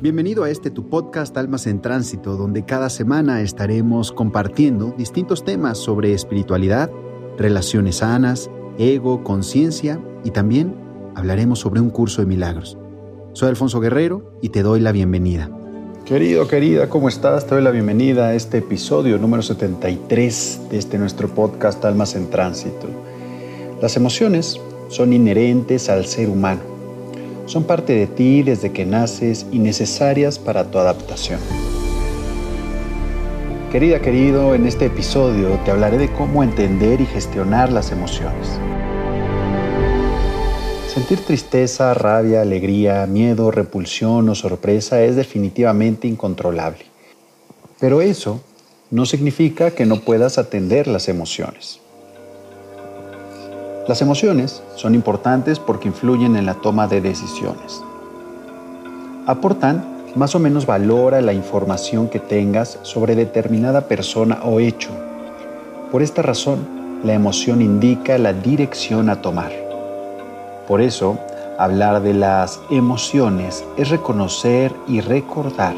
Bienvenido a este tu podcast Almas en Tránsito, donde cada semana estaremos compartiendo distintos temas sobre espiritualidad, relaciones sanas, ego, conciencia y también hablaremos sobre un curso de milagros. Soy Alfonso Guerrero y te doy la bienvenida. Querido, querida, ¿cómo estás? Te doy la bienvenida a este episodio número 73 de este nuestro podcast Almas en Tránsito. Las emociones son inherentes al ser humano son parte de ti desde que naces y necesarias para tu adaptación. Querida, querido, en este episodio te hablaré de cómo entender y gestionar las emociones. Sentir tristeza, rabia, alegría, miedo, repulsión o sorpresa es definitivamente incontrolable. Pero eso no significa que no puedas atender las emociones. Las emociones son importantes porque influyen en la toma de decisiones. Aportan más o menos valor a la información que tengas sobre determinada persona o hecho. Por esta razón, la emoción indica la dirección a tomar. Por eso, hablar de las emociones es reconocer y recordar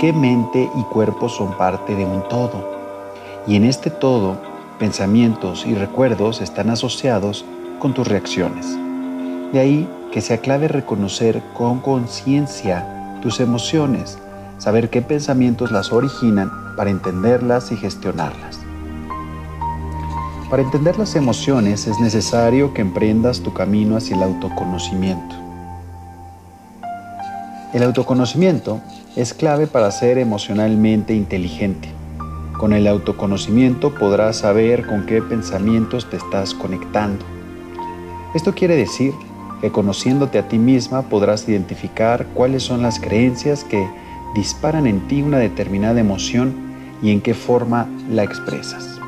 que mente y cuerpo son parte de un todo. Y en este todo pensamientos y recuerdos están asociados con tus reacciones. De ahí que sea clave reconocer con conciencia tus emociones, saber qué pensamientos las originan para entenderlas y gestionarlas. Para entender las emociones es necesario que emprendas tu camino hacia el autoconocimiento. El autoconocimiento es clave para ser emocionalmente inteligente con el autoconocimiento podrás saber con qué pensamientos te estás conectando. Esto quiere decir que conociéndote a ti misma podrás identificar cuáles son las creencias que disparan en ti una determinada emoción y en qué forma la expresas.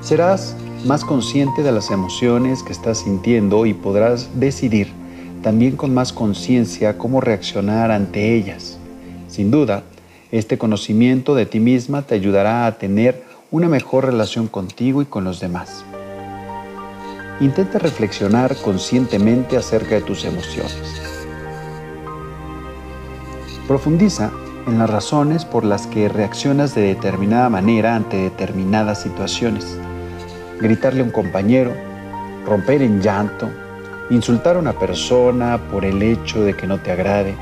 Serás más consciente de las emociones que estás sintiendo y podrás decidir también con más conciencia cómo reaccionar ante ellas. Sin duda, este conocimiento de ti misma te ayudará a tener una mejor relación contigo y con los demás. Intenta reflexionar conscientemente acerca de tus emociones. Profundiza en las razones por las que reaccionas de determinada manera ante determinadas situaciones. Gritarle a un compañero, romper en llanto, insultar a una persona por el hecho de que no te agrade,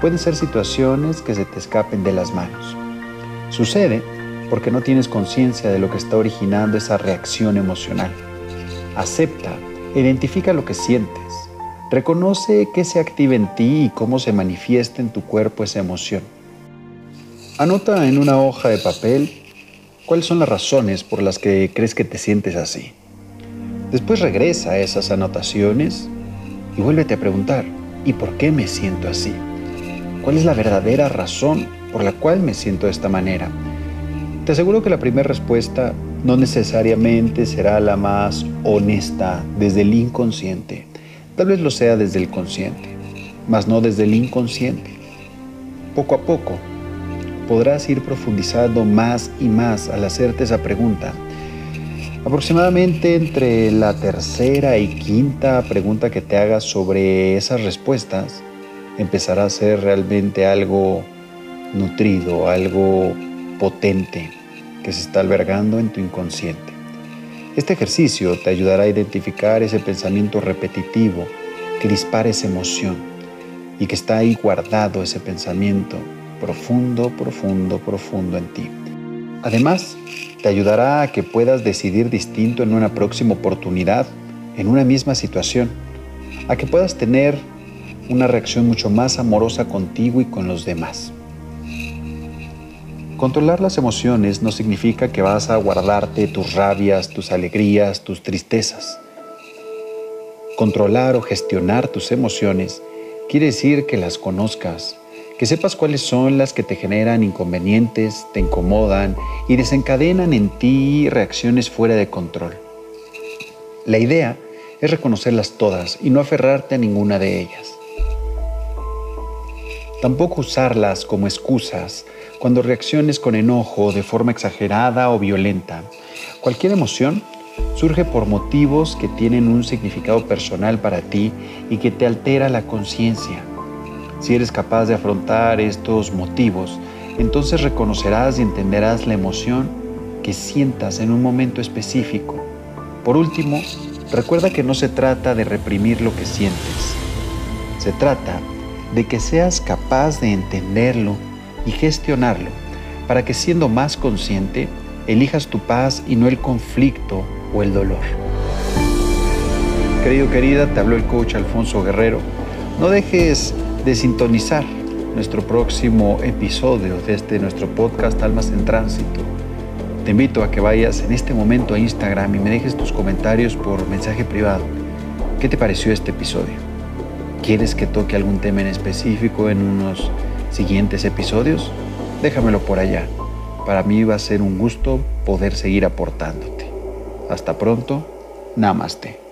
pueden ser situaciones que se te escapen de las manos. Sucede porque no tienes conciencia de lo que está originando esa reacción emocional. Acepta, identifica lo que sientes, reconoce qué se activa en ti y cómo se manifiesta en tu cuerpo esa emoción. Anota en una hoja de papel cuáles son las razones por las que crees que te sientes así. Después regresa a esas anotaciones y vuélvete a preguntar, ¿y por qué me siento así? ¿Cuál es la verdadera razón por la cual me siento de esta manera? Te aseguro que la primera respuesta no necesariamente será la más honesta desde el inconsciente. Tal vez lo sea desde el consciente, mas no desde el inconsciente. Poco a poco podrás ir profundizando más y más al hacerte esa pregunta. Aproximadamente entre la tercera y quinta pregunta que te hagas sobre esas respuestas, empezará a ser realmente algo nutrido, algo potente que se está albergando en tu inconsciente. Este ejercicio te ayudará a identificar ese pensamiento repetitivo que dispara esa emoción y que está ahí guardado ese pensamiento profundo, profundo, profundo en ti. Además, te ayudará a que puedas decidir distinto en una próxima oportunidad, en una misma situación, a que puedas tener una reacción mucho más amorosa contigo y con los demás. Controlar las emociones no significa que vas a guardarte tus rabias, tus alegrías, tus tristezas. Controlar o gestionar tus emociones quiere decir que las conozcas, que sepas cuáles son las que te generan inconvenientes, te incomodan y desencadenan en ti reacciones fuera de control. La idea es reconocerlas todas y no aferrarte a ninguna de ellas. Tampoco usarlas como excusas cuando reacciones con enojo de forma exagerada o violenta. Cualquier emoción surge por motivos que tienen un significado personal para ti y que te altera la conciencia. Si eres capaz de afrontar estos motivos, entonces reconocerás y entenderás la emoción que sientas en un momento específico. Por último, recuerda que no se trata de reprimir lo que sientes. Se trata de que seas capaz de entenderlo y gestionarlo para que siendo más consciente, elijas tu paz y no el conflicto o el dolor. Querido, querida, te habló el coach Alfonso Guerrero. No dejes de sintonizar nuestro próximo episodio de este nuestro podcast Almas en Tránsito. Te invito a que vayas en este momento a Instagram y me dejes tus comentarios por mensaje privado. ¿Qué te pareció este episodio? ¿Quieres que toque algún tema en específico en unos siguientes episodios? Déjamelo por allá. Para mí va a ser un gusto poder seguir aportándote. Hasta pronto. Namaste.